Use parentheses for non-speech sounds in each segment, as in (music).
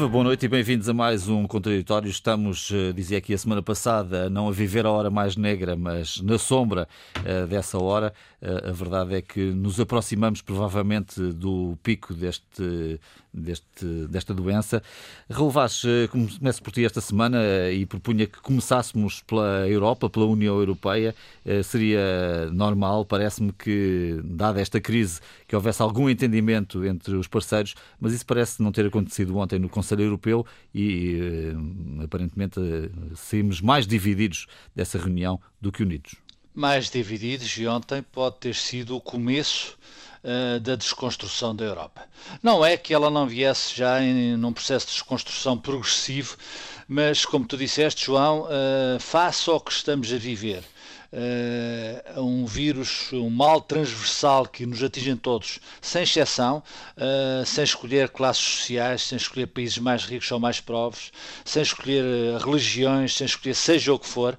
Viva, boa noite e bem-vindos a mais um contraditório. Estamos, eh, dizia aqui a semana passada, não a viver a hora mais negra, mas na sombra uh, dessa hora. Uh, a verdade é que nos aproximamos provavelmente do pico deste, deste, desta doença. Raul Vaz, uh, começo por ti esta semana e propunha que começássemos pela Europa, pela União Europeia. seria normal, parece-me que, dada esta crise, que houvesse algum entendimento entre os parceiros, mas isso parece não ter acontecido ontem no Conselho Europeu e eh, aparentemente eh, saímos mais divididos dessa reunião do que unidos. Mais divididos e ontem pode ter sido o começo uh, da desconstrução da Europa. Não é que ela não viesse já em num processo de desconstrução progressivo, mas como tu disseste, João, uh, face ao que estamos a viver, uh, um vírus, um mal transversal que nos atinge todos, sem exceção, uh, sem escolher classes sociais, sem escolher países mais ricos ou mais pobres, sem escolher eh, religiões, sem escolher seja o que for.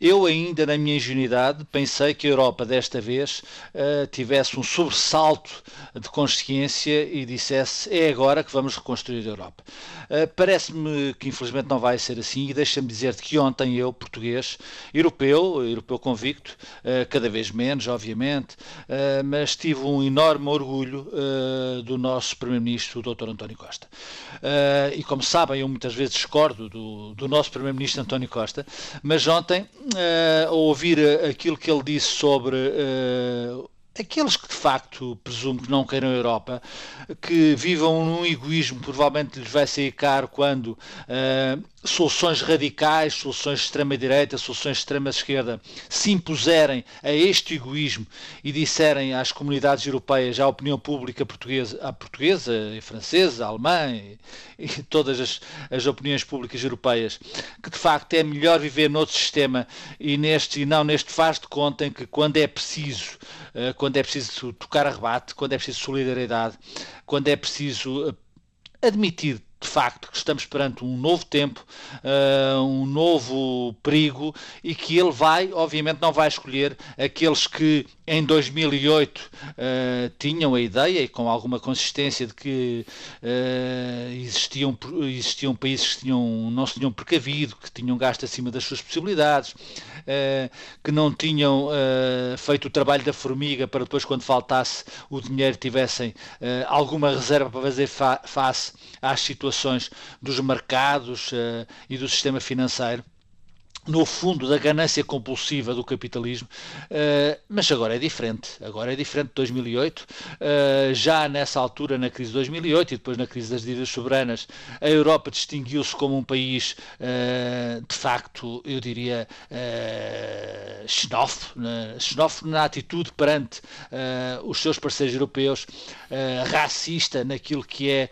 Eu ainda, na minha ingenuidade, pensei que a Europa desta vez uh, tivesse um sobressalto de consciência e dissesse é agora que vamos reconstruir a Europa. Uh, Parece-me que infelizmente não vai ser assim e deixa-me dizer-te que ontem eu, português, europeu, europeu convicto, uh, cada vez menos, obviamente, mas tive um enorme orgulho do nosso Primeiro-Ministro, o Dr. António Costa. e como sabem, eu muitas vezes discordo do, do nosso Primeiro-Ministro António Costa, mas ontem a ouvir aquilo que ele disse sobre uh, aqueles que de facto presumo que não queiram a Europa, que vivam num egoísmo, provavelmente lhes vai sair caro quando uh, soluções radicais, soluções de extrema-direita, soluções de extrema-esquerda se impuserem a este egoísmo e disserem às comunidades europeias, à opinião pública portuguesa, a portuguesa, e francesa, a alemã e, e todas as, as, opiniões públicas europeias, que de facto é melhor viver noutro sistema e, neste, e não neste faz de conta em que quando é preciso, uh, quando é preciso tocar a rebate, quando é preciso solidariedade, quando é preciso eh, admitir facto que estamos perante um novo tempo, uh, um novo perigo e que ele vai, obviamente, não vai escolher aqueles que em 2008 uh, tinham a ideia e com alguma consistência de que uh, existiam, existiam países que tinham, não se tinham precavido, que tinham gasto acima das suas possibilidades, uh, que não tinham feito o trabalho da formiga para depois, quando faltasse o dinheiro, tivessem alguma reserva para fazer fa face às situações dos mercados e do sistema financeiro no fundo da ganância compulsiva do capitalismo, uh, mas agora é diferente. Agora é diferente de 2008. Uh, já nessa altura, na crise de 2008 e depois na crise das dívidas soberanas, a Europa distinguiu-se como um país, uh, de facto, eu diria, xenófobo, né? xenófobo na atitude perante os seus parceiros europeus, racista naquilo que é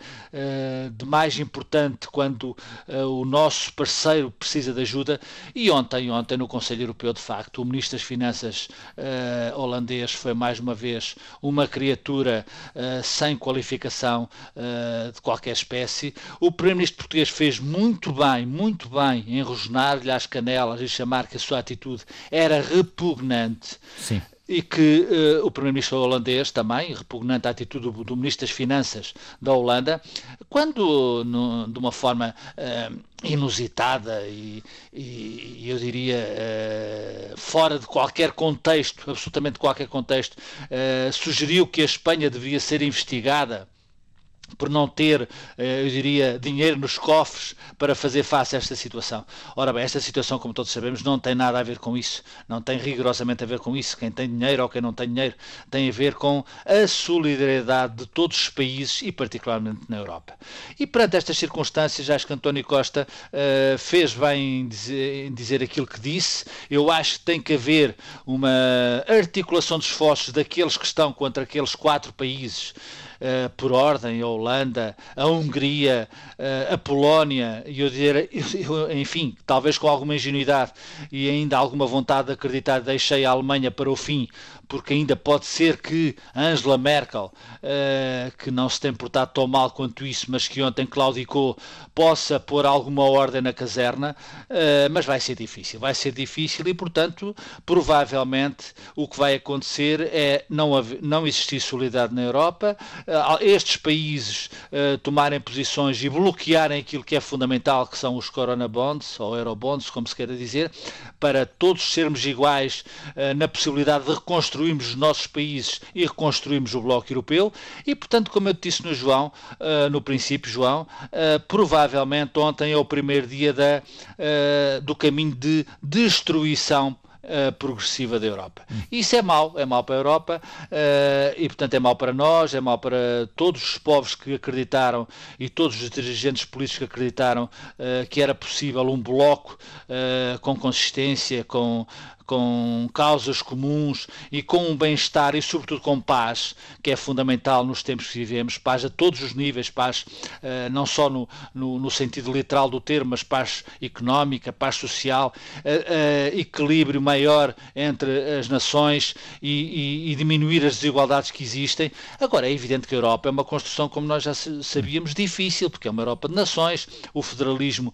de mais importante quando o nosso parceiro precisa de ajuda e ontem, ontem no Conselho Europeu, de facto, o Ministro das Finanças uh, holandês foi mais uma vez uma criatura uh, sem qualificação uh, de qualquer espécie. O Primeiro-Ministro português fez muito bem, muito bem em rosnar-lhe as canelas e chamar que a sua atitude era repugnante. Sim e que uh, o primeiro-ministro holandês também, repugnante à atitude do, do, ministro das Finanças da Holanda, quando no, de uma forma uh, inusitada e, e, eu diria uh, fora de qualquer contexto, absolutamente qualquer contexto, sugeriu que a Espanha devia ser investigada por não ter, eh, eu diria, dinheiro nos cofres para fazer face a esta situação. Ora bem, esta situação, como todos sabemos, não tem nada a ver com isso, não tem rigorosamente a ver com isso. Quem tem dinheiro ou quem não tem dinheiro tem a ver com a solidariedade de todos os países e particularmente na Europa. E perante estas circunstâncias, acho que António Costa uh, fez bem em dizer, em dizer aquilo que disse. Eu acho que tem que haver uma articulação de esforços daqueles que estão contra aqueles quatro países uh, por ordem, a Holanda, a Hungria, uh, a Polónia, e eu dizer, eu, enfim, talvez com alguma ingenuidade e ainda alguma vontade de acreditar, deixei a Alemanha para o fim, porque ainda pode ser que Angela Merkel, uh, que não se tem portado tão mal quanto isso, mas que ontem claudicou, possa pôr alguma ordem na caserna, uh, mas vai ser difícil, vai ser difícil e, portanto, provavelmente o que vai acontecer é não, haver, não existir solidariedade na Europa, estes países tomarem posições e bloquearem aquilo que é fundamental, que são os Corona Bonds, ou Eurobonds, como se queira dizer, para todos sermos iguais na possibilidade de reconstruirmos os nossos países e reconstruirmos o Bloco Europeu. E, portanto, como eu disse no João, no princípio, João, provavelmente ontem é o primeiro dia da, do caminho de destruição Uh, progressiva da Europa. Isso é mau, é mau para a Europa uh, e, portanto, é mau para nós, é mau para todos os povos que acreditaram e todos os dirigentes políticos que acreditaram uh, que era possível um bloco com consistência, com, com causas comuns e com um bem-estar e, sobretudo, com paz, que é fundamental nos tempos que vivemos, paz a todos os níveis, paz uh, não só no, no, no, sentido literal do termo, mas paz económica, paz social, uh, uh, equilíbrio maior entre as nações e, e, e, diminuir as desigualdades que existem. Agora, é evidente que a Europa é uma construção, como nós já sabíamos, difícil, porque é uma Europa de nações, o federalismo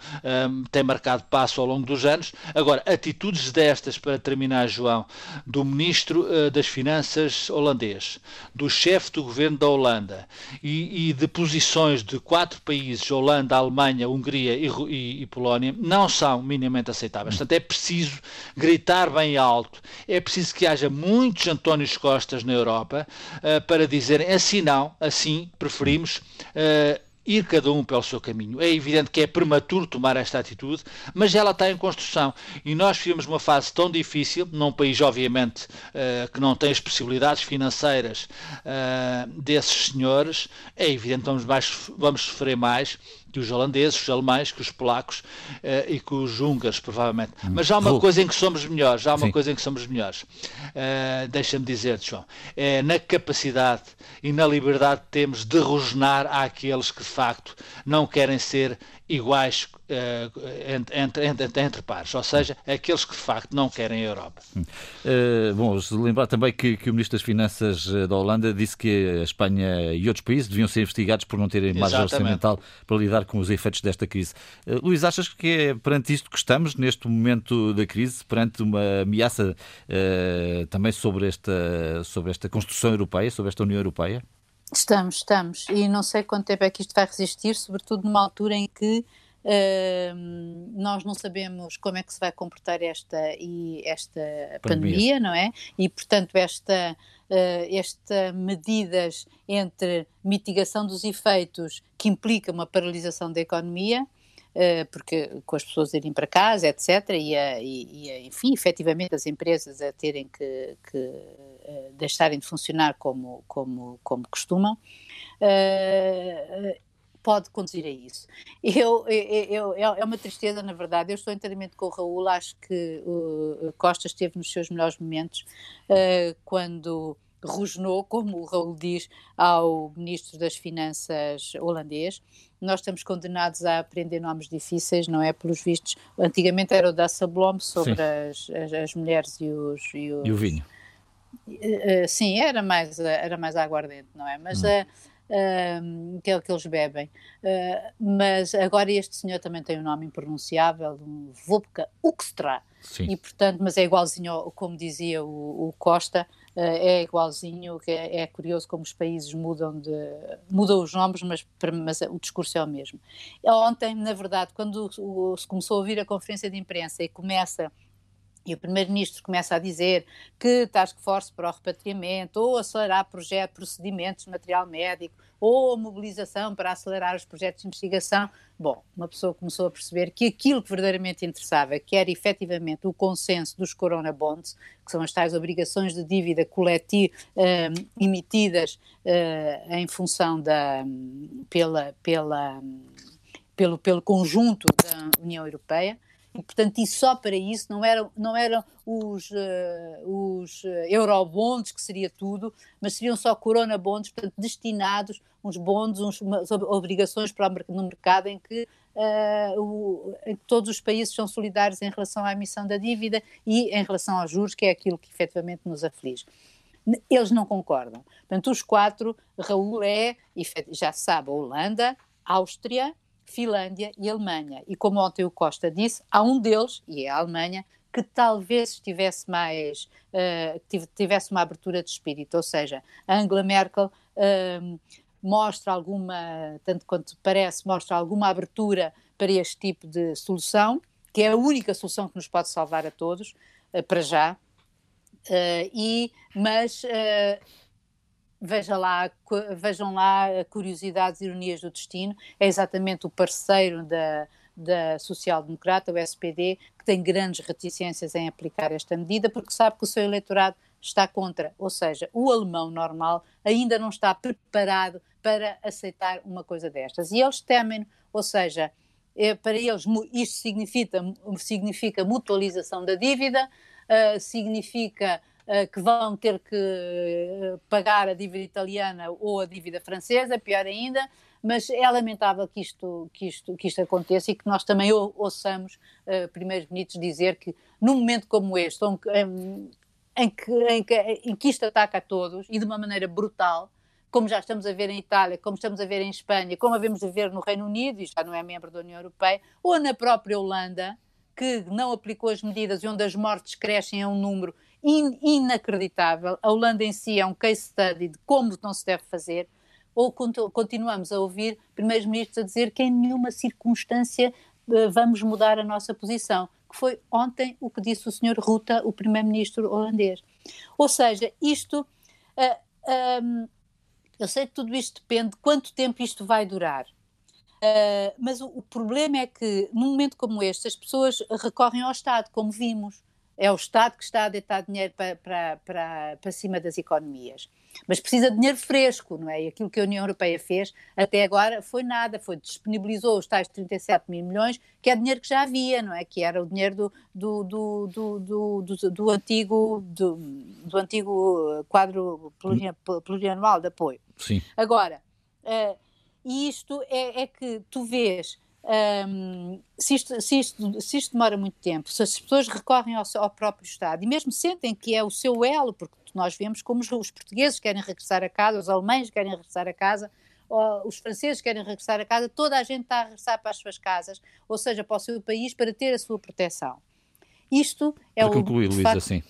tem marcado passo ao longo dos anos. Agora, atitudes destas para terminar, João, do ministro uh, das Finanças holandês, do chefe do governo da Holanda e, e, de posições de quatro países, Holanda, Alemanha, Hungria e, e, e Polónia, não são minimamente aceitáveis. Portanto, é preciso gritar bem alto, é preciso que haja muitos Antónios Costas na Europa uh, para dizerem assim não, assim preferimos. Uh, ir cada um pelo seu caminho. É evidente que é prematuro tomar esta atitude, mas ela está em construção. E nós vivemos uma fase tão difícil, num país, obviamente, uh, que não tem as possibilidades financeiras uh, desses senhores, é evidente que vamos, mais, vamos sofrer mais que os holandeses, os alemães, que os polacos uh, e que os húngaros, provavelmente. Hum. Mas há uma Vou. coisa em que somos melhores, há uma Sim. coisa em que somos melhores. Uh, Deixa-me dizer, João, é na capacidade e na liberdade que temos de rosnar àqueles que de facto não querem ser iguais uh, entre, entre, entre, entre, pares, ou seja, aqueles que de facto não querem a Europa. Uh, bom, lembrar também que, que, o Ministro das Finanças eh, da Holanda disse que a Espanha e outros países deviam ser investigados por não terem margem orçamental para lidar com os efeitos desta crise. Uh, Luís, achas que é perante isto que estamos, neste momento da crise, perante uma ameaça também sobre esta, sobre esta construção europeia, sobre esta União Europeia? Estamos, estamos. E não sei quanto tempo é que isto vai resistir, sobretudo numa altura em que uh, nós não sabemos como é que se vai comportar esta, e esta pandemia, pandemia não é? E, portanto, esta, uh, esta medidas entre mitigação dos efeitos que implica uma paralisação da economia porque com as pessoas irem para casa, etc., e, a, e, e enfim, efetivamente as empresas a terem que, que eh, deixarem de funcionar como, como, como costumam, uh, pode conduzir a isso. Eu, eu, eu, é uma tristeza, na verdade. Eu estou inteiramente com o Raul. Acho que o Costa esteve nos seus melhores momentos quando rosnou, como o Raul diz, ao Ministro das Finanças holandês. Nós estamos condenados a aprender nomes difíceis, não é? Pelos vistos, antigamente era o da Sablom sobre as, as, as, mulheres e os, e, os, e o vinho. Uh, sim, era mais, era mais aguardente, não é? Mas hum. uh, que é o que eles bebem. Uh, mas agora este senhor também tem um nome impronunciável, um Vupka Uxtra. Sim. E portanto, mas é igualzinho, como dizia o, o Costa, é igualzinho, é, é, curioso como os países mudam de mudam os nomes, mas, mas o discurso é o mesmo. Ontem, na verdade, quando se começou a ouvir a conferência de imprensa e começa e o Primeiro-Ministro começa a dizer que task force para o repatriamento, ou acelerar projeto, procedimentos de material médico, ou mobilização para acelerar os projetos de investigação. Bom, uma pessoa começou a perceber que aquilo que verdadeiramente interessava, que era efetivamente o consenso dos Corona Bonds, que são as tais obrigações de dívida coletiva eh, emitidas uh, em função da, pela, pela, pelo, pelo conjunto da União Europeia, portanto, e só para isso não eram, não eram os, uh, os uh, eurobonds, que seria tudo, mas seriam só corona bonds, portanto, destinados, uns bonds, uns, umas obrigações para no mercado em que, uh, o, todos os países são solidários em relação à emissão da dívida e em relação aos juros, que é aquilo que efetivamente nos aflige eles não concordam. Portanto, os quatro, Raul é, já se sabe, a Holanda, Áustria, Finlândia e Alemanha. E como ontem o Costa disse, há um deles, e é a Alemanha, que talvez tivesse mais, uh, tivesse uma abertura de espírito, ou seja, Angela Merkel uh, mostra alguma, tanto quanto parece, mostra alguma abertura para este tipo de solução, que é a única solução que nos pode salvar a todos, uh, para já. Uh, e, mas veja lá, vejam lá curiosidades e ironias do destino, é exatamente o parceiro da, da social-democrata, o SPD, que tem grandes reticências em aplicar esta medida, porque sabe que o seu eleitorado está contra, ou seja, o alemão normal ainda não está preparado para aceitar uma coisa destas. E eles temem, ou seja, é, para eles isto significa, significa mutualização da dívida, uh, significa que vão ter que uh, pagar a dívida italiana ou a dívida francesa, pior ainda, mas é lamentável que isto, que isto, que isto aconteça e que nós também ouçamos uh, primeiros ministros dizer que num momento como este, um, em que, em, que, em que isto ataca a todos e de uma maneira brutal, como já estamos a ver em Itália, como estamos a ver em Espanha, como havemos a ver no Reino Unido, e já não é membro da União Europeia, ou na própria Holanda, que não aplicou as medidas e onde as mortes crescem a um número in, inacreditável. A Holanda em si é um case study de como não se deve fazer, ou continuamos a ouvir primeiros ministros a dizer que em nenhuma circunstância eh, vamos mudar a nossa posição que foi ontem o que disse o Sr. Ruta, o primeiro-ministro holandês. Ou seja, isto. Uh, ah, um, eu sei que tudo isto depende de quanto tempo isto vai durar. Uh, mas o, o, problema é que, num momento como este, as pessoas recorrem ao Estado, como vimos. É o Estado que está a deitar dinheiro para, para, para, para cima das economias. Mas precisa de dinheiro fresco, não é? E aquilo que a União Europeia fez até agora foi nada, foi disponibilizou os tais 37 mil milhões, que é dinheiro que já havia, não é? Que era o dinheiro do, do, do, do, do, do antigo, do, do antigo quadro plurianual de apoio. Sim. Agora, uh, isto é, é que tu vês um, se, isto, se, isto, se isto demora muito tempo, se as pessoas recorrem ao, ao, próprio Estado e mesmo sentem que é o seu elo, porque nós vemos como os, os portugueses querem regressar a casa, os alemães querem regressar a casa, os franceses querem regressar a casa, toda a gente está a regressar para as suas casas, ou seja, para o seu país, para ter a sua proteção. Isto é para o, concluir, Luísa, assim.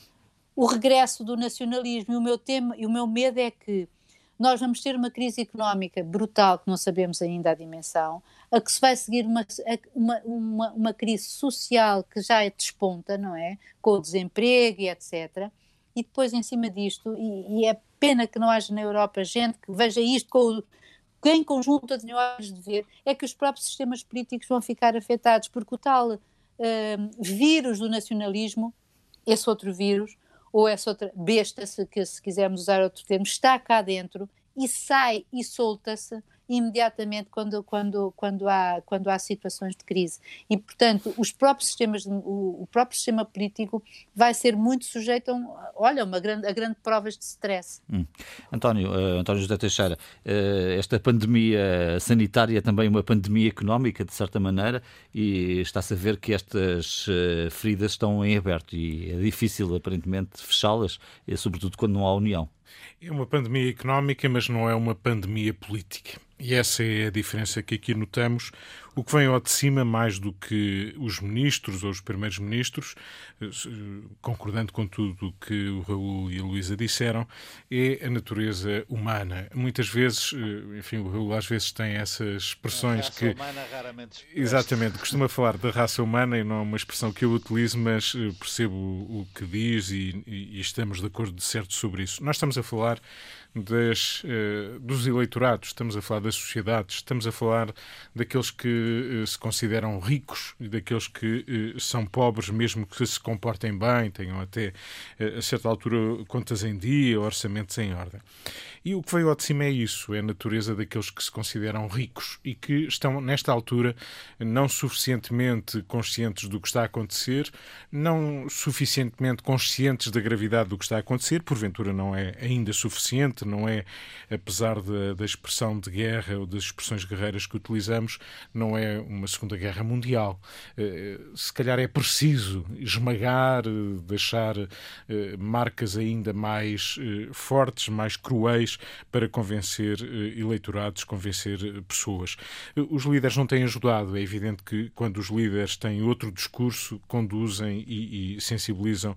o regresso do nacionalismo e o meu tema e o meu medo é que nós vamos ter uma crise económica brutal que não sabemos ainda a dimensão, a que se vai seguir uma, uma, uma, uma crise social que já é desponta, não é? Com o desemprego e etc. E depois, em cima disto, e, e é pena que não haja na Europa gente que veja isto com que em conjunto a olhos de ver, é que os próprios sistemas políticos vão ficar afetados, porque o tal uh, vírus do nacionalismo, esse outro vírus, ou essa outra besta, se, que, se quisermos usar outro termo, está cá dentro e sai e solta-se imediatamente quando, quando, quando, há, quando há situações de crise. E, portanto, os próprios sistemas, o, o próprio sistema político vai ser muito sujeito a, um, olha, uma grande, a grande provas de stress. Hum. António, uh, António José Teixeira, uh, esta pandemia sanitária é também uma pandemia económica, de certa maneira, e está-se a ver que estas uh, feridas estão em aberto e é difícil, aparentemente, fechá-las, sobretudo quando não há união. É uma pandemia económica, mas não é uma pandemia política. E essa é a diferença que aqui notamos. O que vem ao de cima, mais do que os ministros ou os primeiros ministros, eh, concordando com tudo o que o Raul e a Luísa disseram, é a natureza humana. Muitas vezes, eh, enfim, o Raul às vezes tem essas expressões que. Humana raramente Exatamente, costuma falar da raça humana e não é uma expressão que eu utilizo, mas eh, percebo o que diz e, e estamos de acordo de certo sobre isso. Nós estamos a falar das, uh, dos eleitorados, estamos a falar das sociedades, estamos a falar daqueles que uh, se consideram ricos e daqueles que uh, são pobres, mesmo que se comportem bem, tenham até a certa altura contas em dia, orçamentos em ordem. E o que veio ao de cima é isso, é a natureza daqueles que se consideram ricos e que estão, nesta altura, não suficientemente conscientes do que está a acontecer, não suficientemente conscientes da gravidade do que está a acontecer, porventura não é ainda suficiente, não é, apesar da, da expressão de guerra ou das expressões guerreiras que utilizamos, não não é uma Segunda Guerra Mundial. Se calhar é preciso esmagar, deixar marcas ainda mais fortes, mais cruéis para convencer eleitorados, convencer pessoas. Os líderes não têm ajudado. É evidente que quando os líderes têm outro discurso, conduzem e, e sensibilizam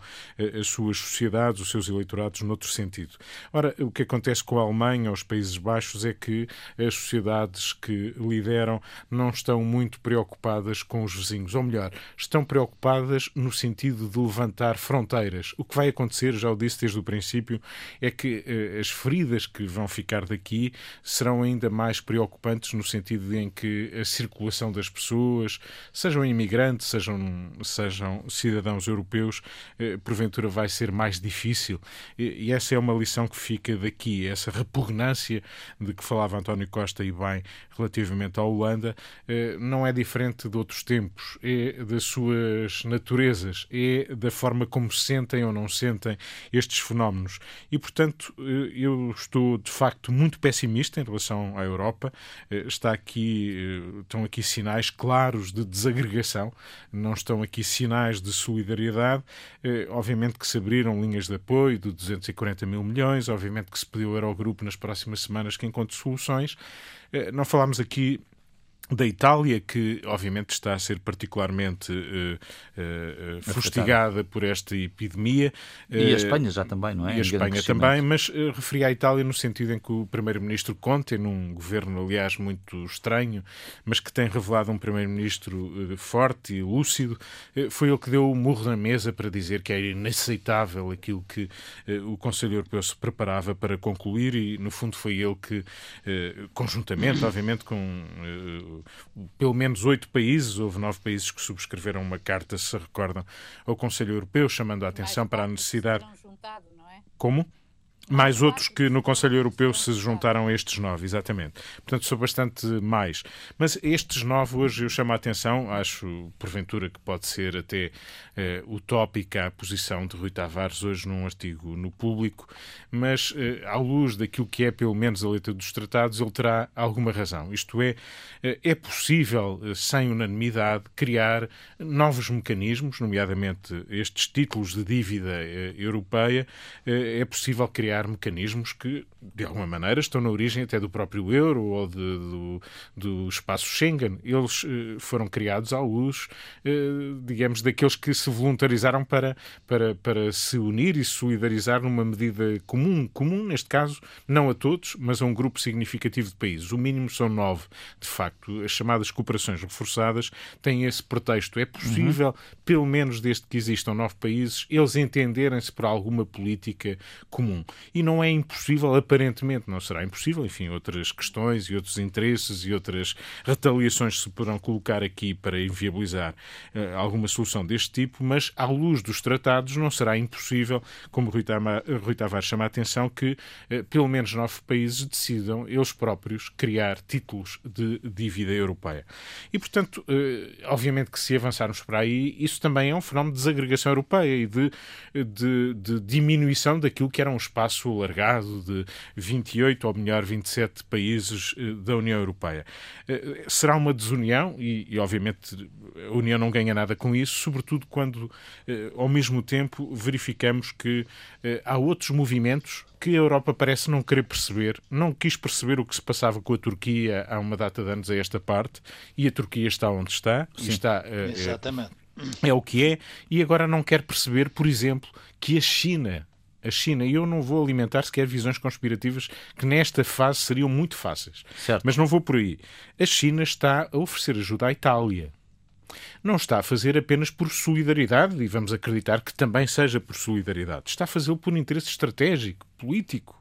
as suas sociedades, os seus eleitorados, noutro sentido. Ora, o que acontece com a Alemanha, os Países Baixos, é que as sociedades que lideram não estão muito preocupadas com os vizinhos, ou melhor, estão preocupadas no sentido de levantar fronteiras. O que vai acontecer, já o disse desde o princípio, é que eh, as feridas que vão ficar daqui serão ainda mais preocupantes no sentido em que a circulação das pessoas, sejam imigrantes, sejam, sejam cidadãos europeus, eh, porventura vai ser mais difícil. E, essa é uma lição que fica daqui, essa repugnância de que falava António Costa e bem relativamente à Holanda, eh, não é diferente de outros tempos, é das suas naturezas, é da forma como sentem ou não sentem estes fenómenos. E, portanto, eh, eu estou de facto muito pessimista em relação à Europa. Eh, está aqui, estão aqui sinais claros de desagregação, não estão aqui sinais de solidariedade. Obviamente que se abriram linhas de apoio de 240 mil milhões, obviamente que se pediu ao Eurogrupo nas próximas semanas que encontre soluções. Eh, não falámos aqui da Itália, que obviamente está a ser particularmente uh, uh, fustigada por esta epidemia. E a Espanha já também, não é? E a Espanha também, mas uh, referi à Itália no sentido em que o primeiro-ministro Conte, num governo, aliás, muito estranho, mas que tem revelado um primeiro-ministro forte e lúcido, foi ele que deu o murro na mesa para dizer que era inaceitável aquilo que o Conselho Europeu se preparava para concluir e, no fundo, foi ele que, conjuntamente, obviamente, com pelo menos oito países, houve nove países que subscreveram uma carta, se recordam, ao Conselho Europeu, chamando a atenção para a necessidade. É? Como? Mais outros que no Conselho Europeu se juntaram a estes nove, exatamente. Portanto, são bastante mais. Mas estes nove hoje eu chamo a atenção, acho porventura que pode ser até eh, utópica a posição de Rui Tavares hoje num artigo no público, mas eh, à luz daquilo que é pelo menos a letra dos tratados, ele terá alguma razão. Isto é, eh, é possível, sem unanimidade, criar novos mecanismos, nomeadamente estes títulos de dívida europeia, é possível criar criar mecanismos que, de alguma maneira, estão na origem até do próprio euro ou de, do, do, espaço Schengen. Eles eh, foram criados à luz, eh, digamos, daqueles que se voluntarizaram para, para, para se unir e se solidarizar numa medida comum. Comum, neste caso, não a todos, mas a um grupo significativo de países. O mínimo são nove, de facto. As chamadas cooperações reforçadas têm esse pretexto. É possível, uhum. pelo menos desde que existam nove países, eles entenderem-se por alguma política comum e não é impossível, aparentemente não será impossível, enfim, outras questões e outros interesses e outras retaliações se poderão colocar aqui para inviabilizar uh, alguma solução deste tipo, mas à luz dos tratados não será impossível, como Rui, Tama, Rui Tavares chama a atenção, que uh, pelo menos nove países decidam eles próprios criar títulos de dívida europeia. E, portanto, uh, obviamente que se avançarmos para aí, isso também é um fenómeno de desagregação europeia e de, de, de diminuição daquilo que era um espaço espaço alargado de 28 ou melhor 27 países eh, da União Europeia. Eh, será uma desunião e, e obviamente a União não ganha nada com isso, sobretudo quando eh, ao mesmo tempo verificamos que há outros movimentos que a Europa parece não querer perceber, não quis perceber o que se passava com a Turquia há uma data de anos a esta parte, e a Turquia está onde está, Sim, está Exatamente. É, é o que é, e agora não quer perceber, por exemplo, que a China a China. E eu não vou alimentar sequer visões conspirativas que nesta fase seriam muito fáceis. Certo. Mas não vou por aí. A China está a oferecer ajuda à Itália. Não está a fazer apenas por solidariedade, e vamos acreditar que também seja por solidariedade. Está a fazê-lo por interesse estratégico, político.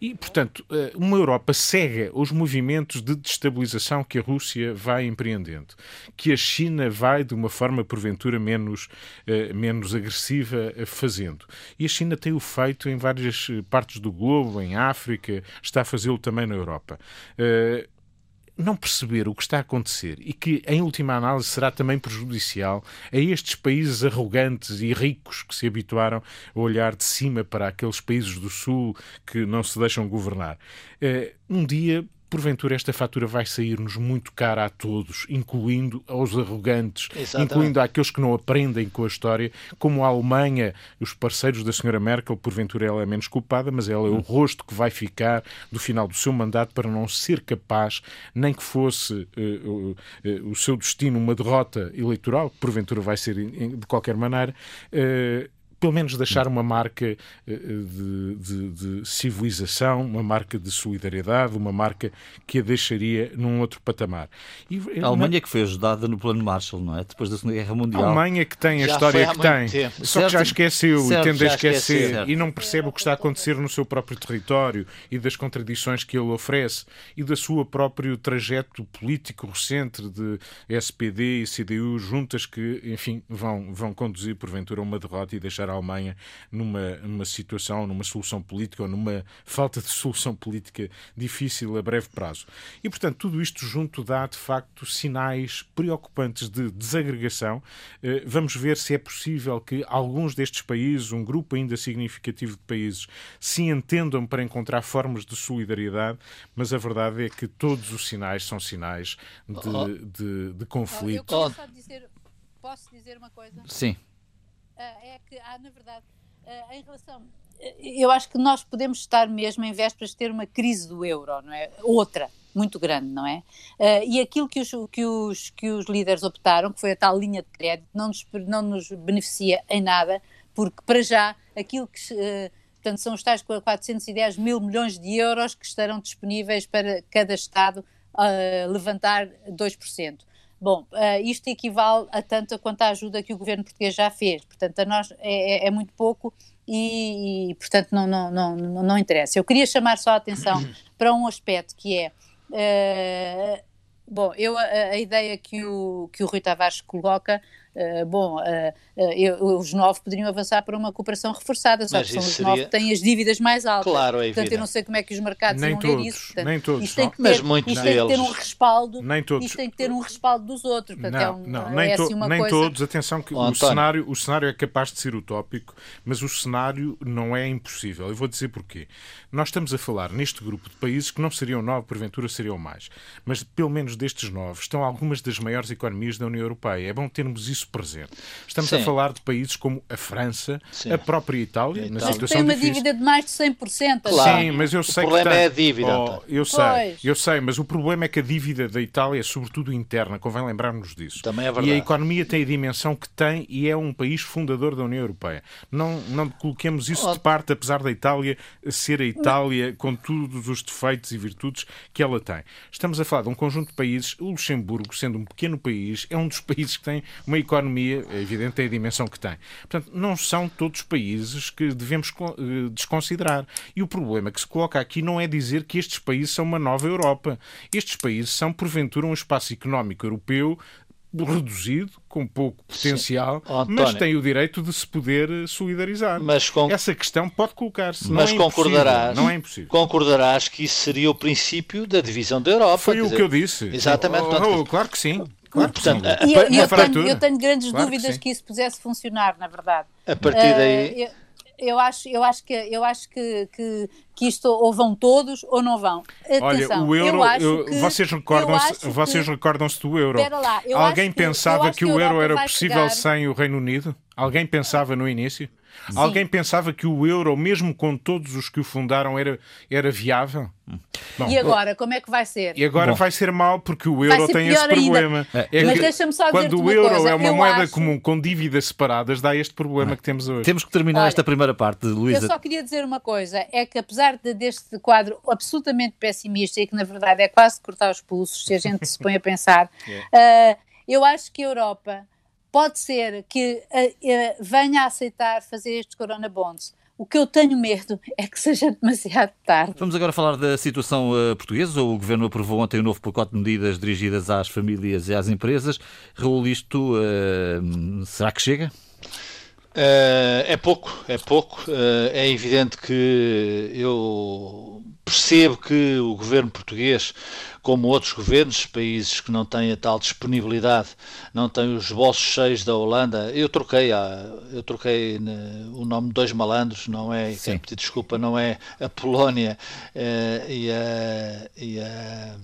E, portanto, eh, uma Europa cega os movimentos de destabilização que a Rússia vai empreendendo, que a China vai, de uma forma porventura menos, eh, menos agressiva, eh, fazendo. E a China tem o feito em várias partes do globo, em África, está a fazê-lo também na Europa não perceber o que está a acontecer e que, em última análise, será também prejudicial a estes países arrogantes e ricos que se habituaram a olhar de cima para aqueles países do Sul que não se deixam governar. Um dia porventura esta fatura vai sair-nos muito cara a todos, incluindo aos arrogantes, Exatamente. incluindo àqueles que não aprendem com a história, como a Alemanha, os parceiros da senhora Merkel, porventura ela é menos culpada, mas ela é o rosto que vai ficar do final do seu mandato para não ser capaz, nem que fosse uh, uh, uh, o seu destino uma derrota eleitoral, que porventura vai ser de qualquer maneira, pelo menos deixar uma marca eh, de, de, de, civilização, uma marca de solidariedade, uma marca que a deixaria num outro patamar. E, a Alemanha que foi ajudada no plano Marshall, não é? Depois da Segunda Guerra Mundial. A Alemanha que tem a já história que tem, tempo. só certo. que já esqueceu certo, e tende a esquecer e não percebe o que está a acontecer no seu próprio território e das contradições que ele oferece e da sua próprio trajeto político recente de SPD e CDU juntas que, enfim, vão, vão conduzir porventura a uma derrota e deixar a Alemanha numa, numa situação, numa solução política ou numa falta de solução política difícil a breve prazo. E, portanto, tudo isto junto dá, de facto, sinais preocupantes de desagregação. Eh, vamos ver se é possível que alguns destes países, um grupo ainda significativo de países, se entendam para encontrar formas de solidariedade, mas a verdade é que todos os sinais são sinais de, oh. de, de conflito. Eu só dizer, posso dizer uma coisa? Sim. Ah, é que há, na verdade, ah, em relação. Eu acho que nós podemos estar mesmo em vésperas de ter uma crise do euro, não é? Outra, muito grande, não é? E aquilo que os, que, os, que os líderes optaram, que foi a tal linha de crédito, não nos, não nos beneficia em nada, porque para já aquilo que. Portanto, são os tais 410 mil milhões de euros que estarão disponíveis para cada Estado uh, levantar 2%. Bom, uh, isto equivale a tanto quanto a ajuda que o governo português já fez, portanto, a nós é, é, é muito pouco e, e, portanto, não, não, não, não, interessa. Eu queria chamar só a atenção (coughs) para um aspecto que é. Uh, bom, eu, a, a, ideia que o, que o Rui Tavares coloca bom, uh, os nove poderiam avançar para uma cooperação reforçada, só Mas que são os seria... nove que têm as dívidas mais altas. Claro, é Portanto, eu não sei como é que os mercados nem vão todos, ler isso. Portanto, nem todos. Isto tem que ter, Mas muitos isto deles... tem que ter um respaldo. Nem todos. Isto tem que ter um respaldo dos outros. Portanto, não, é um, não, nem, é to, assim nem coisa... todos. Atenção que oh, o, cenário, o cenário é capaz de ser utópico, mas o cenário não é impossível. Eu vou dizer porquê. Nós estamos a falar neste grupo de países que não seriam nove, porventura seriam mais. Mas pelo menos destes nove estão algumas das maiores economias da União Europeia. É bom termos isso presente. Estamos Sim. a falar de países como a França, Sim. a própria Itália, na situação tem uma difícil. dívida de mais de 100%. Claro. Sim, mas eu sei o problema que é a dívida. Oh, eu sei, pois. eu sei, mas o problema é que a dívida da Itália é sobretudo interna, convém lembrarmos disso. Também é verdade. E a economia tem a dimensão que tem e é um país fundador da União Europeia. Não, não coloquemos isso oh. de parte, apesar da Itália ser a Itália com todos os defeitos e virtudes que ela tem. Estamos a falar de um conjunto de países, o Luxemburgo, sendo um pequeno país, é um dos (laughs) países que tem uma economia, é evidente, tem a dimensão que tem. Portanto, não são todos países que devemos eh, desconsiderar. E o problema que se coloca aqui não é dizer que estes países são uma nova Europa. Estes países são, porventura, um espaço económico europeu reduzido, com pouco potencial, oh, mas tem o direito de se poder eh, solidarizar. Mas. Essa questão pode colocar-se. Mas não é concordarás, não é impossível. Concordarás que isso seria o princípio da divisão da Europa. Foi o dizer... que eu disse. Exatamente. Oh, oh, claro que sim. Claro, portanto, e, eu, eu, tenho, eu, tenho, grandes claro dúvidas que, que, isso pudesse funcionar, na verdade. A partir daí. Uh, eu, eu acho, eu acho que eu acho que, que, que isto ou vão todos ou não vão. Atenção, Olha, o euro, eu que, vocês recordam-se, vocês recordam-se do euro? Lá, Alguém pensava que, que, o euro era possível pegar... sem o Reino Unido? Alguém pensava no início? Sim. Alguém pensava que o euro, mesmo com todos os que o fundaram, era, era viável? Bom, e agora, como é que vai ser? E agora Bom. vai ser mal porque o euro tem esse problema. É Mas deixa-me só Quando o euro coisa. é uma moeda acho... comum com dívidas separadas, dá este problema que temos hoje. Temos que terminar Olha, esta primeira parte, Luísa. Eu só queria dizer uma coisa: é que apesar de, deste quadro absolutamente pessimista e que na verdade é quase cortar os pulsos se a gente se põe a pensar, yeah. (laughs) uh, eu acho que a Europa pode ser que uh, uh, venha a aceitar fazer estes Corona Bonds. O que eu tenho medo é que seja demasiado tarde. Vamos agora falar da situação uh, portuguesa. O Governo aprovou ontem um novo pacote de medidas dirigidas às famílias e às empresas. Raul, isto será que chega? Uh, é pouco, é pouco. Uh, é evidente que eu percebo que o governo português como outros governos, países que não têm a tal disponibilidade, não têm os bolsos cheios da Holanda. Eu troquei, a, eu troquei o nome de dois malandros, não é, quero pedir desculpa, não é a Polónia uh, e a, e a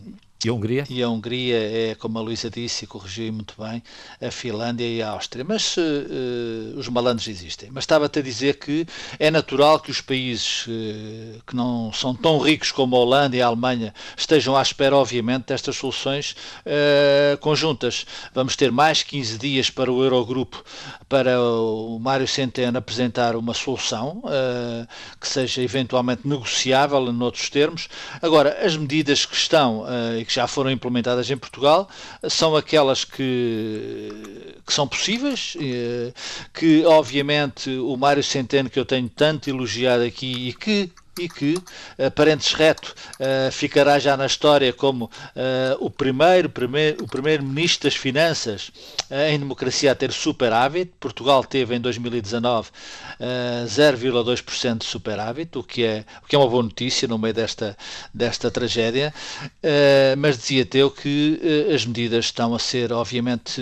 e a Hungria? E a Hungria é, como a Luísa disse e corrigiu muito bem, a Finlândia e a Áustria. Mas uh, os malandros existem. Mas estava-te a dizer que é natural que os países uh, que não são tão ricos como a Holanda e a Alemanha estejam à espera, obviamente, destas soluções uh, conjuntas. Vamos ter mais 15 dias para o Eurogrupo, para o Mário Centeno apresentar uma solução que seja eventualmente negociável em outros termos. Agora, as medidas que estão e que já foram implementadas em Portugal são aquelas que, que são possíveis, que obviamente o Mário Centeno, que eu tenho tanto elogiado aqui e que e que uh, Parentes Reto uh, ficará já na história como uh, o primeiro, primeiro o primeiro ministro das Finanças em democracia a ter superávit. Portugal teve em 2019 0,2% de superávit, o que, é, o que é uma boa notícia no meio desta, desta tragédia. mas dizia Teu que as medidas estão a ser, obviamente,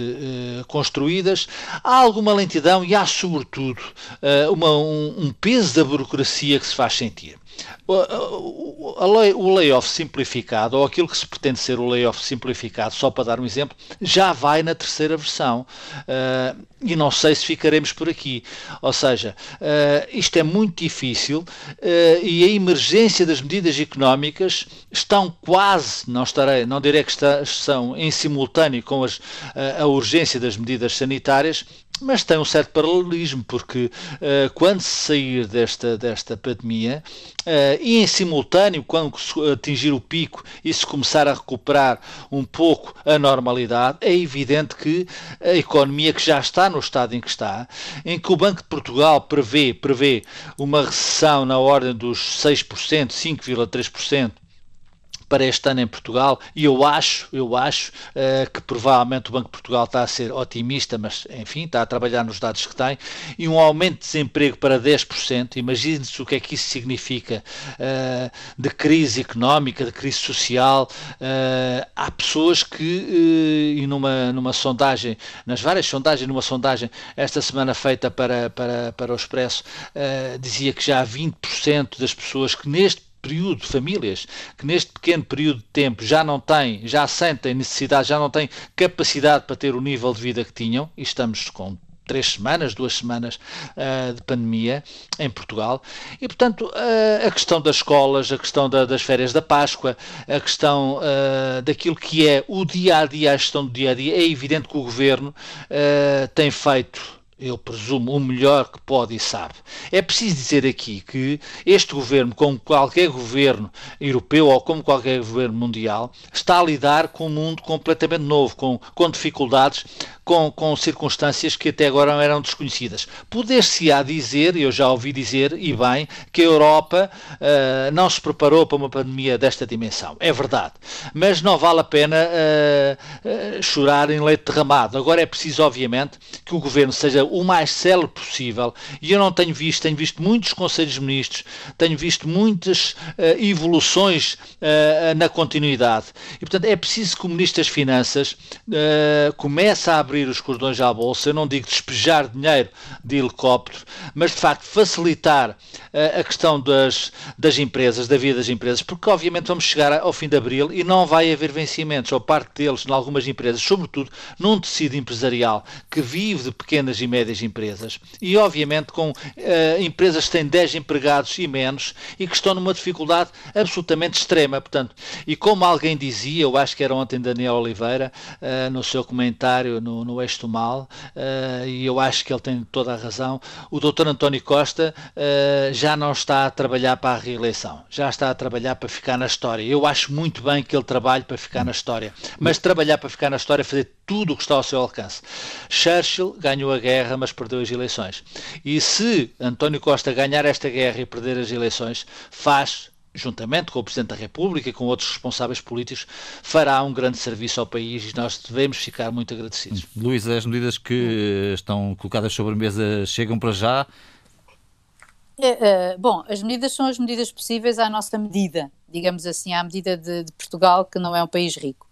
construídas. Há alguma lentidão e há, sobretudo, uma, um, um peso da burocracia que se faz sentir. O layoff simplificado, ou aquilo que se pretende ser o layoff simplificado, só para dar um exemplo, já vai na terceira versão. Uh, e não sei se ficaremos por aqui. Ou seja, uh, isto é muito difícil uh, e a emergência das medidas económicas estão quase, não estarei, não direi que está, são em simultâneo com as, a urgência das medidas sanitárias, mas tem um certo paralelismo, porque uh, quando se sair desta, desta pandemia, uh, e em simultâneo, quando atingir o pico e se começar a recuperar um pouco a normalidade, é evidente que a economia que já está no estado em que está, em que o Banco de Portugal prevê, prevê uma recessão na ordem dos 6%, 5,3%, para este ano em Portugal e eu acho, eu acho uh, que provavelmente o Banco de Portugal está a ser otimista, mas enfim, está a trabalhar nos dados que tem, e um aumento de desemprego para 10%, imagine-se o que é que isso significa uh, de crise económica, de crise social, uh, há pessoas que, e numa, numa sondagem, nas várias sondagens, numa sondagem esta semana feita para, para, para o Expresso, dizia que já há 20% das pessoas que neste período de famílias que neste pequeno período de tempo já não têm, já sentem necessidade, já não têm capacidade para ter o nível de vida que tinham, e estamos com três semanas, duas semanas uh, de pandemia em Portugal. E, portanto, uh, a questão das escolas, a questão da, das férias da Páscoa, a questão uh, daquilo que é o dia a dia, a gestão do dia a dia, é evidente que o governo tem feito eu presumo, o melhor que pode e sabe. É preciso dizer aqui que este governo, como qualquer governo europeu ou como qualquer governo mundial, está a lidar com um mundo completamente novo, com, com dificuldades, com, com circunstâncias que até agora não eram desconhecidas. Poder-se-á dizer, eu já ouvi dizer, e bem, que a Europa uh, não se preparou para uma pandemia desta dimensão. É verdade. Mas não vale a pena uh, uh, chorar em leite derramado. Agora é preciso, obviamente, que o governo seja o mais célebre possível. E eu não tenho visto, tenho visto muitos conselhos ministros, tenho visto muitas evoluções na continuidade. E, portanto, é preciso que o Ministro das Finanças comece a abrir os cordões à bolsa, eu não digo despejar dinheiro de helicóptero, mas de facto facilitar uh, a questão das, das empresas, da vida das empresas, porque obviamente vamos chegar ao fim de abril e não vai haver vencimentos, ou parte deles, em algumas empresas, sobretudo num tecido empresarial que vive de pequenas e médias empresas e obviamente com uh, empresas que têm 10 empregados e menos e que estão numa dificuldade absolutamente extrema. Portanto, e como alguém dizia, eu acho que era ontem Daniel Oliveira, uh, no seu comentário no, no Eixo do Mal, uh, e eu acho que ele tem toda a razão. O Dr. António Costa uh, já não está a trabalhar para a reeleição, já está a trabalhar para ficar na história. Eu acho muito bem que ele trabalhe para ficar na história, mas trabalhar para ficar na história é fazer tudo o que está ao seu alcance. Churchill ganhou a guerra, mas perdeu as eleições. E se António Costa ganhar esta guerra e perder as eleições, faz juntamente com o Presidente da República e com outros responsáveis políticos, fará um grande serviço ao país e nós devemos ficar muito agradecidos. Luís, as medidas que estão colocadas sobre a mesa chegam para já? É, bom, as medidas são as medidas possíveis à nossa medida, digamos assim, à medida de, de Portugal, que não é um país rico.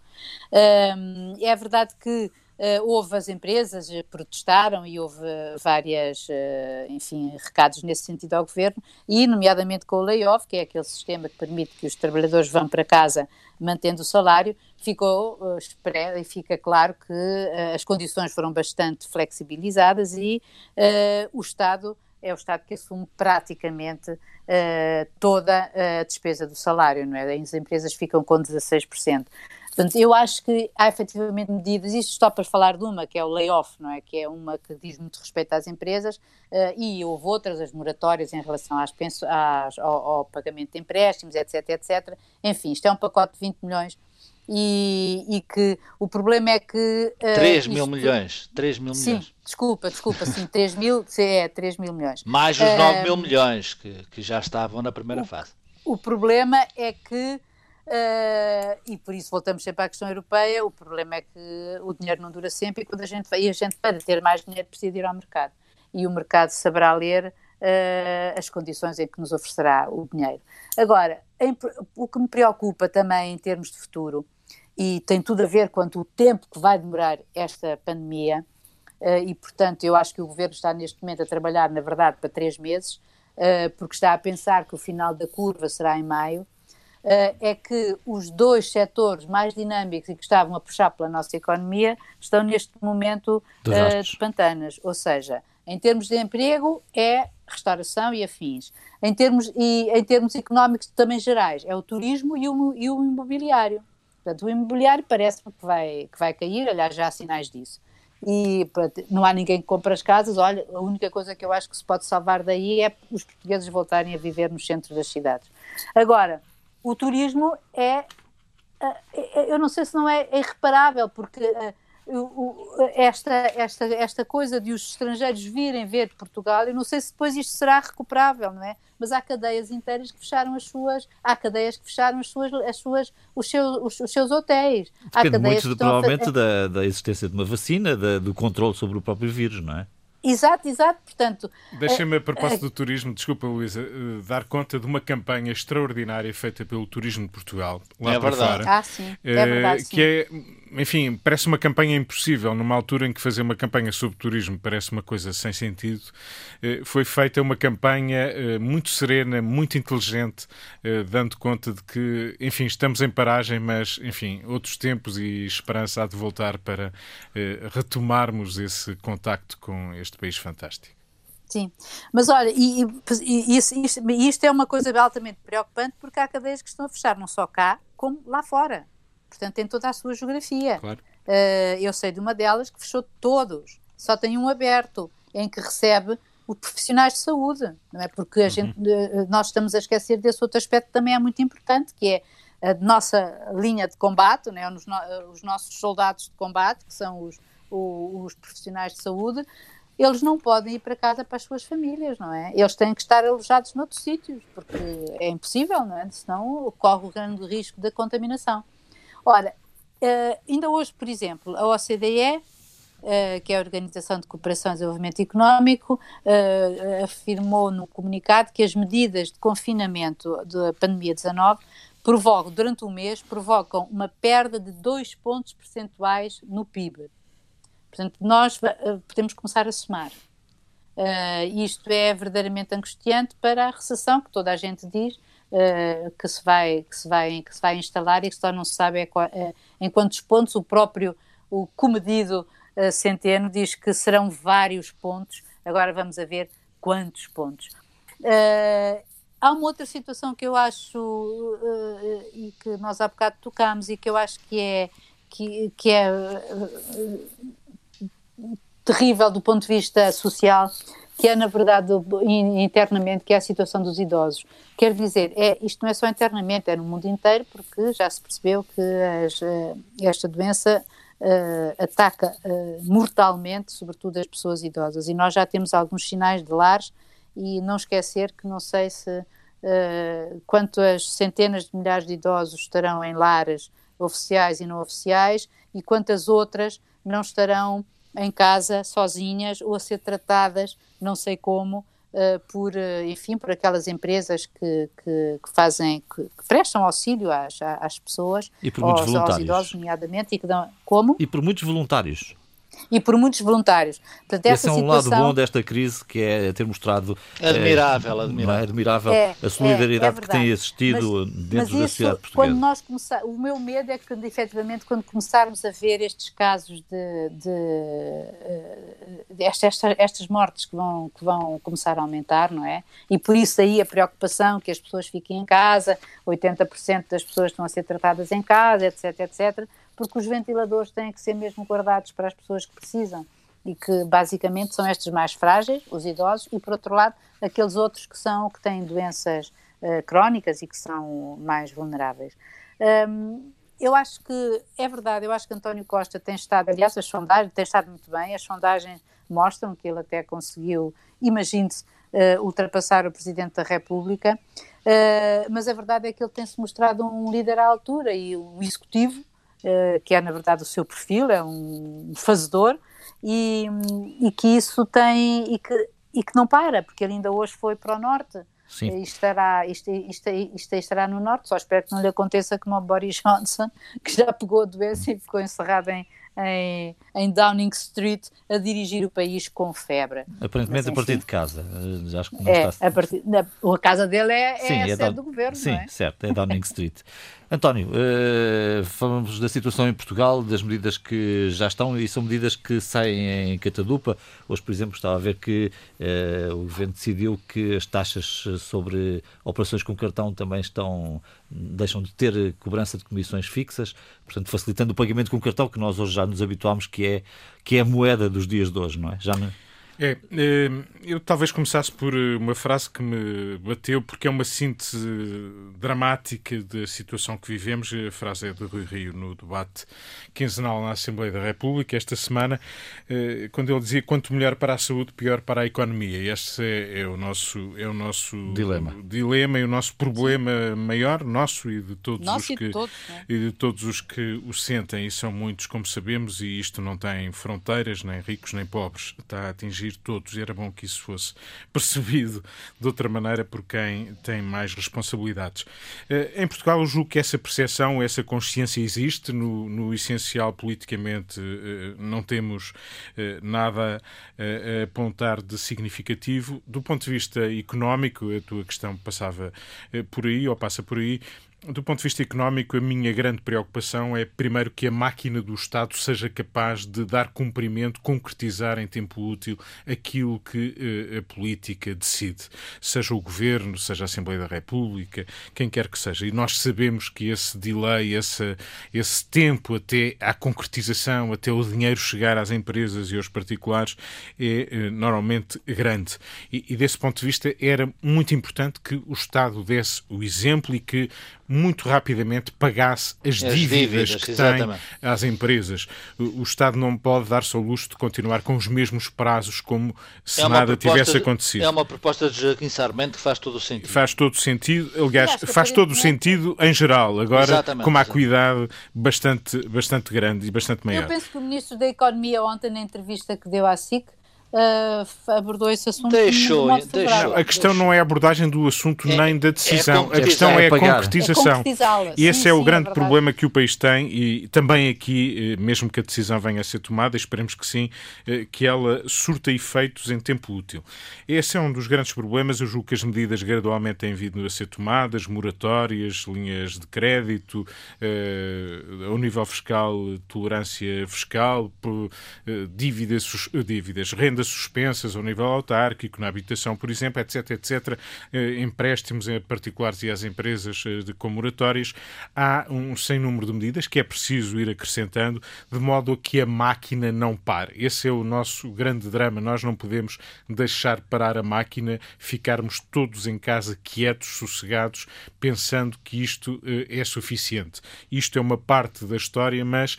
É verdade que Uh, houve as empresas uh, protestaram e houve várias, uh, enfim, recados nesse sentido ao governo e, nomeadamente com o layoff, que é aquele sistema que permite que os trabalhadores vão para casa mantendo o salário, ficou uh, e fica claro que as condições foram bastante flexibilizadas e o Estado é o Estado que assume praticamente toda a despesa do salário, não é? As empresas ficam com 16%. Portanto, eu acho que há efetivamente medidas, isto só para falar de uma, que é o layoff, não é? Que é uma que diz muito respeito às empresas, uh, e houve outras, as moratórias em relação às, às ao, ao, pagamento de empréstimos, etc, etc. Enfim, isto é um pacote de 20 milhões. E, e que o problema é que. Uh, 3 mil isto... milhões. 3 mil sim, milhões. Desculpa, desculpa, sim, 3 mil, (laughs) é 3 mil milhões. Mais os 9 uh, mil milhões que, que já estavam na primeira o, fase. O problema é que Uh, e por isso voltamos sempre à questão europeia. O problema é que o dinheiro não dura sempre e quando a gente vai, e a gente para ter mais dinheiro precisa ir ao mercado. E o mercado saberá ler uh, as condições em que nos oferecerá o dinheiro. Agora, em, o que me preocupa também em termos de futuro, e tem tudo a ver quanto o tempo que vai demorar esta pandemia, uh, e portanto eu acho que o governo está neste momento a trabalhar, na verdade, para três meses, porque está a pensar que o final da curva será em maio é que os dois setores mais dinâmicos e que estavam a puxar pela nossa economia estão neste momento uh, de pantanas. Ou seja, em termos de emprego, é restauração e afins. Em termos, e em termos económicos também gerais, é o turismo e o, e o imobiliário. Portanto, o imobiliário parece-me que vai, que vai cair, aliás, já há sinais disso. E não há ninguém que compre as casas. Olha, a única coisa que eu acho que se pode salvar daí é os portugueses voltarem a viver nos centros das cidades. Agora, o turismo é, é, é, eu não sei se não é, é irreparável, porque esta, esta, esta coisa de os estrangeiros virem ver Portugal, eu não sei se depois isto será recuperável, não é? Mas há cadeias inteiras que fecharam as suas, há cadeias que fecharam as suas, as suas, os, seus, os, os seus hotéis. Depende muito, provavelmente, a... da, da existência de uma vacina, da, do controle sobre o próprio vírus, não é? Exato, exato. Portanto, deixa-me a propósito do turismo, desculpa, Luísa, eh, dar conta de uma campanha extraordinária feita pelo Turismo de Portugal, lá é para verdade. fora. Ah, sim. É verdade, sim. Que é enfim, parece uma campanha impossível. Numa altura em que fazer uma campanha sobre turismo parece uma coisa sem sentido, eh, foi feita uma campanha eh, muito serena, muito inteligente, eh, dando conta de que, enfim, estamos em paragem, mas, enfim, outros tempos e esperança há de voltar para retomarmos esse contacto com este país fantástico. Sim, mas olha, e, e, e, isto é uma coisa altamente preocupante porque há cadeias que estão a fechar, não só cá, como lá fora. Portanto, tem toda a sua geografia. Claro. Uh, eu sei de uma delas que fechou todos, só tem um aberto, em que recebe os profissionais de saúde, não é? Porque a uhum. gente, uh, nós estamos a esquecer desse outro aspecto também é muito importante, que é a nossa linha de combate, é? os, no, os nossos soldados de combate, que são os, os, os profissionais de saúde, eles não podem ir para casa para as suas famílias, não é? Eles têm que estar alojados noutros sítios, porque é impossível, não é? Senão corre o grande risco da contaminação. Ora, uh, ainda hoje, por exemplo, a OCDE, uh, eh, que é a Organização de Cooperação e Desenvolvimento Económico, uh, afirmou no comunicado que as medidas de confinamento da pandemia 19 provocam, durante um mês, provocam uma perda de 2 pontos percentuais no PIB. Portanto, nós podemos começar a somar. Uh, isto é verdadeiramente angustiante para a recessão, que toda a gente diz uh, que, se vai, que, se vai, que se vai instalar e que só não se sabe é, é, em quantos pontos o próprio o comedido uh, Centeno diz que serão vários pontos, agora vamos a ver quantos pontos. Uh, há uma outra situação que eu acho e que nós há bocado tocámos e que eu acho que é, que, que é terrível do ponto de vista social, que é, na verdade, internamente, que é a situação dos idosos. Quer dizer, é, isto não é só internamente, é no mundo inteiro, porque já se percebeu que as, eh, esta doença uh, ataca uh, mortalmente, sobretudo as pessoas idosas. E nós já temos alguns sinais de lares, e não esquecer que não sei se uh, quantas centenas de milhares de idosos estarão em lares oficiais e não oficiais, e quantas outras não estarão em casa sozinhas ou a ser tratadas, não sei como, uh, por, uh, enfim, por aquelas empresas que, que, que fazem, que, que, prestam auxílio às, às pessoas, e por muitos aos, voluntários. aos idosos, nomeadamente, e que dão, como? E por muitos voluntários e por muitos voluntários. Portanto, Esse é um situação... lado bom desta crise, que é ter mostrado admirável, é, admirável. admirável é, a solidariedade é, é que tem existido mas, dentro mas da sociedade portuguesa. Quando nós começar, o meu medo é que, efetivamente, quando começarmos a ver estes casos de, de, eh, de estas, estas mortes que vão, que vão começar a aumentar, não é? E por isso aí a preocupação que as pessoas fiquem em casa, 80% das pessoas estão a ser tratadas em casa, etc, etc porque os ventiladores têm que ser mesmo guardados para as pessoas que precisam e que basicamente são estes mais frágeis, os idosos, e por outro lado aqueles outros que são que têm doenças uh, crónicas e que são mais vulneráveis. Um, eu acho que é verdade, eu acho que António Costa tem estado, aliás, as sondagens tem estado muito bem, as sondagens mostram que ele até conseguiu, imagine-se, uh, ultrapassar o Presidente da República, uh, mas a verdade é que ele tem-se mostrado um líder à altura e o Executivo que é na verdade o seu perfil, é um fazedor, e, e que isso tem, e que, e que não para, porque ele ainda hoje foi para o norte. Sim. E estará, isto, isto, isto, estará no norte, só espero que não lhe aconteça como ao Boris Johnson, (laughs) que já pegou a doença e ficou encerrado em, em, em, Downing Street a dirigir o país com febre. Aparentemente Mas, a partir de casa. Eh, acho que não é, está... a, partir, a casa dele é, é Sim, a é sede do governo, Sim, é? certo, é Downing Street. (laughs) António, uh, falamos da situação em Portugal, das medidas que já estão e são medidas que saem em catadupa. Hoje, por exemplo, estava a ver que uh, o governo decidiu que as taxas sobre operações com cartão também estão deixam de ter cobrança de comissões fixas, portanto facilitando o pagamento com cartão que nós hoje já nos habituámos que é que é a moeda dos dias de hoje, não é? Já não... É, eh, eu talvez começasse por eh, uma frase que me bateu, porque é uma síntese dramática da situação que vivemos. A frase é de Rui Rio no debate quinzenal na Assembleia da República esta semana, eh, quando ele dizia quanto melhor para a saúde, pior para a economia. Este é, é o nosso, é o nosso dilema. dilema e o nosso problema maior, nosso e de todos nosso os que, todos, é? e de todos os que o sentem, e são muitos, como sabemos, e isto não tem fronteiras, nem ricos nem pobres. Está a atingir todos. E era bom que isso fosse (laughs) percebido de outra maneira por quem tem mais responsabilidades. Eh, em Portugal, eu julgo que essa percepção, essa consciência existe. No, no essencial, politicamente, eh, não temos eh, nada a apontar de significativo. Do ponto de vista económico, a tua questão passava por aí, ou passa por aí, do ponto de vista económico, a minha grande preocupação é, primeiro, que a máquina do Estado seja capaz de dar cumprimento, concretizar em tempo útil aquilo que uh, a política decide. Seja o Governo, seja a Assembleia da República, quem quer que seja. E nós sabemos que esse delay, esse, esse tempo até à concretização, até o dinheiro chegar às empresas e aos particulares, é uh, normalmente grande. E, e desse ponto de vista, era muito importante que o Estado desse o exemplo e que muito rapidamente pagasse as, as dívidas, dívidas, que exatamente. tem às empresas. O, o Estado não pode dar-se ao luxo de continuar com os mesmos prazos como se é nada tivesse acontecido. É uma proposta de Joaquim Sarmento que faz todo o sentido. Faz todo o sentido, aliás, faz todo o sentido em geral. Agora, exatamente, com uma acuidade bastante, bastante grande e bastante maior. Eu penso que o Ministro da Economia ontem na entrevista que deu à SIC uh, abordou esse assunto. Deixou, de deixou. A questão deixou. não é a abordagem do assunto é, nem da decisão, é a questão é, é a concretização. É e esse sim, é o grande é problema que o país tem e também aqui, eh, mesmo que a decisão venha a ser tomada, esperemos que sim, eh, que ela surta efeitos em tempo útil. Esse é um dos grandes problemas. Eu julgo que as medidas gradualmente têm vindo a ser tomadas, moratórias, linhas de crédito, eh, ao nível fiscal, tolerância fiscal, dívidas, dívidas renda rendas suspensas ao nível autárquico, na habitação, por exemplo, etc, etc, eh, empréstimos a particulares e às empresas eh, de comoratórias, há um sem número de medidas que é preciso ir acrescentando, de modo a que a máquina não pare. Esse é o nosso grande drama. Nós não podemos deixar parar a máquina, ficarmos todos em casa quietos, sossegados, pensando que isto eh, é suficiente. Isto é uma parte da história, mas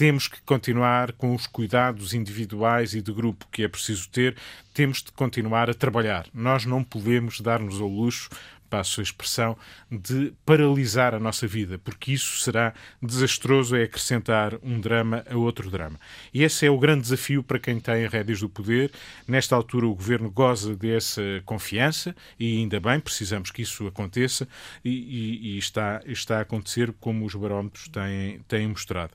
temos que continuar com os cuidados individuais e de grupo que é preciso ter, temos de continuar a trabalhar. Nós não podemos dar-nos ao luxo passo a expressão, de paralisar a nossa vida, porque isso será desastroso, é acrescentar um drama a outro drama. E esse é o grande desafio para quem tem rédeas do poder. Nesta altura, o governo goza dessa confiança e ainda bem, precisamos que isso aconteça e, e, e está, está a acontecer como os barómetros têm, têm mostrado.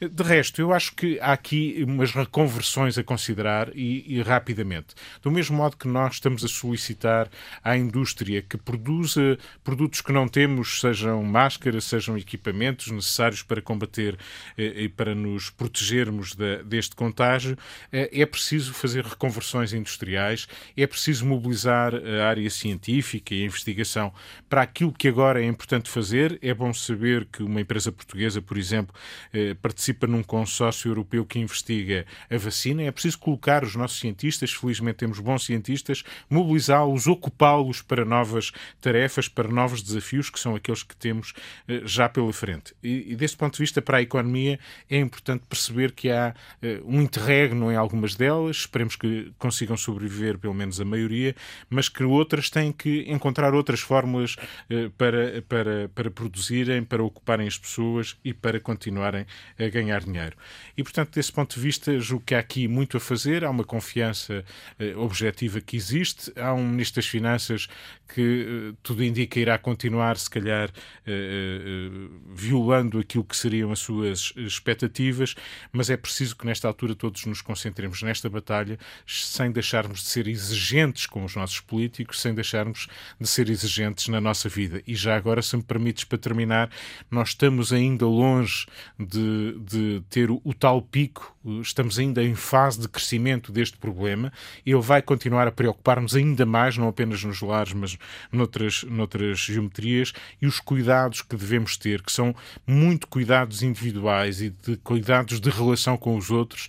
De resto, eu acho que há aqui umas reconversões a considerar e, e rapidamente. Do mesmo modo que nós estamos a solicitar à indústria que produza produtos que não temos, sejam máscaras, sejam equipamentos necessários para combater eh, e para nos protegermos de, deste contágio, eh, é preciso fazer reconversões industriais, é preciso mobilizar a área científica e a investigação para aquilo que agora é importante fazer. É bom saber que uma empresa portuguesa, por exemplo, eh, participa num consórcio europeu que investiga a vacina. É preciso colocar os nossos cientistas, felizmente temos bons cientistas, mobilizá-los, ocupá-los para novas tarefas, para novos desafios, que são aqueles que temos eh, já pela frente. E, desse ponto de vista, para a economia, é importante perceber que há uh, um interregno em algumas delas, esperemos que consigam sobreviver pelo menos a maioria, mas que outras têm que encontrar outras fórmulas uh, para, para, para produzirem, para ocuparem as pessoas e para continuarem a ganhar dinheiro. E, portanto, desse ponto de vista, julgo que há aqui muito a fazer, há uma confiança objetiva que existe, há um Ministro das Finanças que tudo indica irá continuar, se calhar, violando aquilo que seriam as suas expectativas, mas é preciso que nesta altura todos nos concentremos nesta batalha sem deixarmos de ser exigentes com os nossos políticos, sem deixarmos de ser exigentes na nossa vida. E já agora, se me permites, para terminar, nós estamos ainda longe de, de ter o, o tal pico, estamos ainda em fase de crescimento deste problema. Ele vai continuar a preocupar-nos ainda mais, não apenas nos lares, mas noutras, noutras geometrias, e os cuidados que devemos ter, que são muito cuidados individuais e de cuidados de relação com os outros,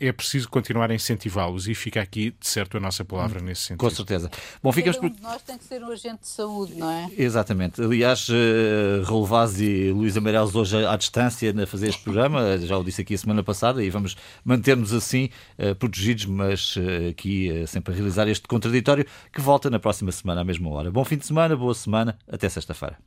é preciso continuar a incentivá-los e fica aqui, de certo, a nossa palavra nesse sentido. Com certeza. Bom, ficamos por... Nós tem que ser um agente de saúde, não é? Exatamente. Aliás, uh, Raul Vaz e Luís Amarelos hoje à distância a fazer este programa, já o disse aqui a semana passada, e vamos manter-nos assim, uh, protegidos, mas aqui sempre a realizar este contraditório, que volta na próxima semana à mesma hora. Bom fim de semana, boa semana, até sexta-feira.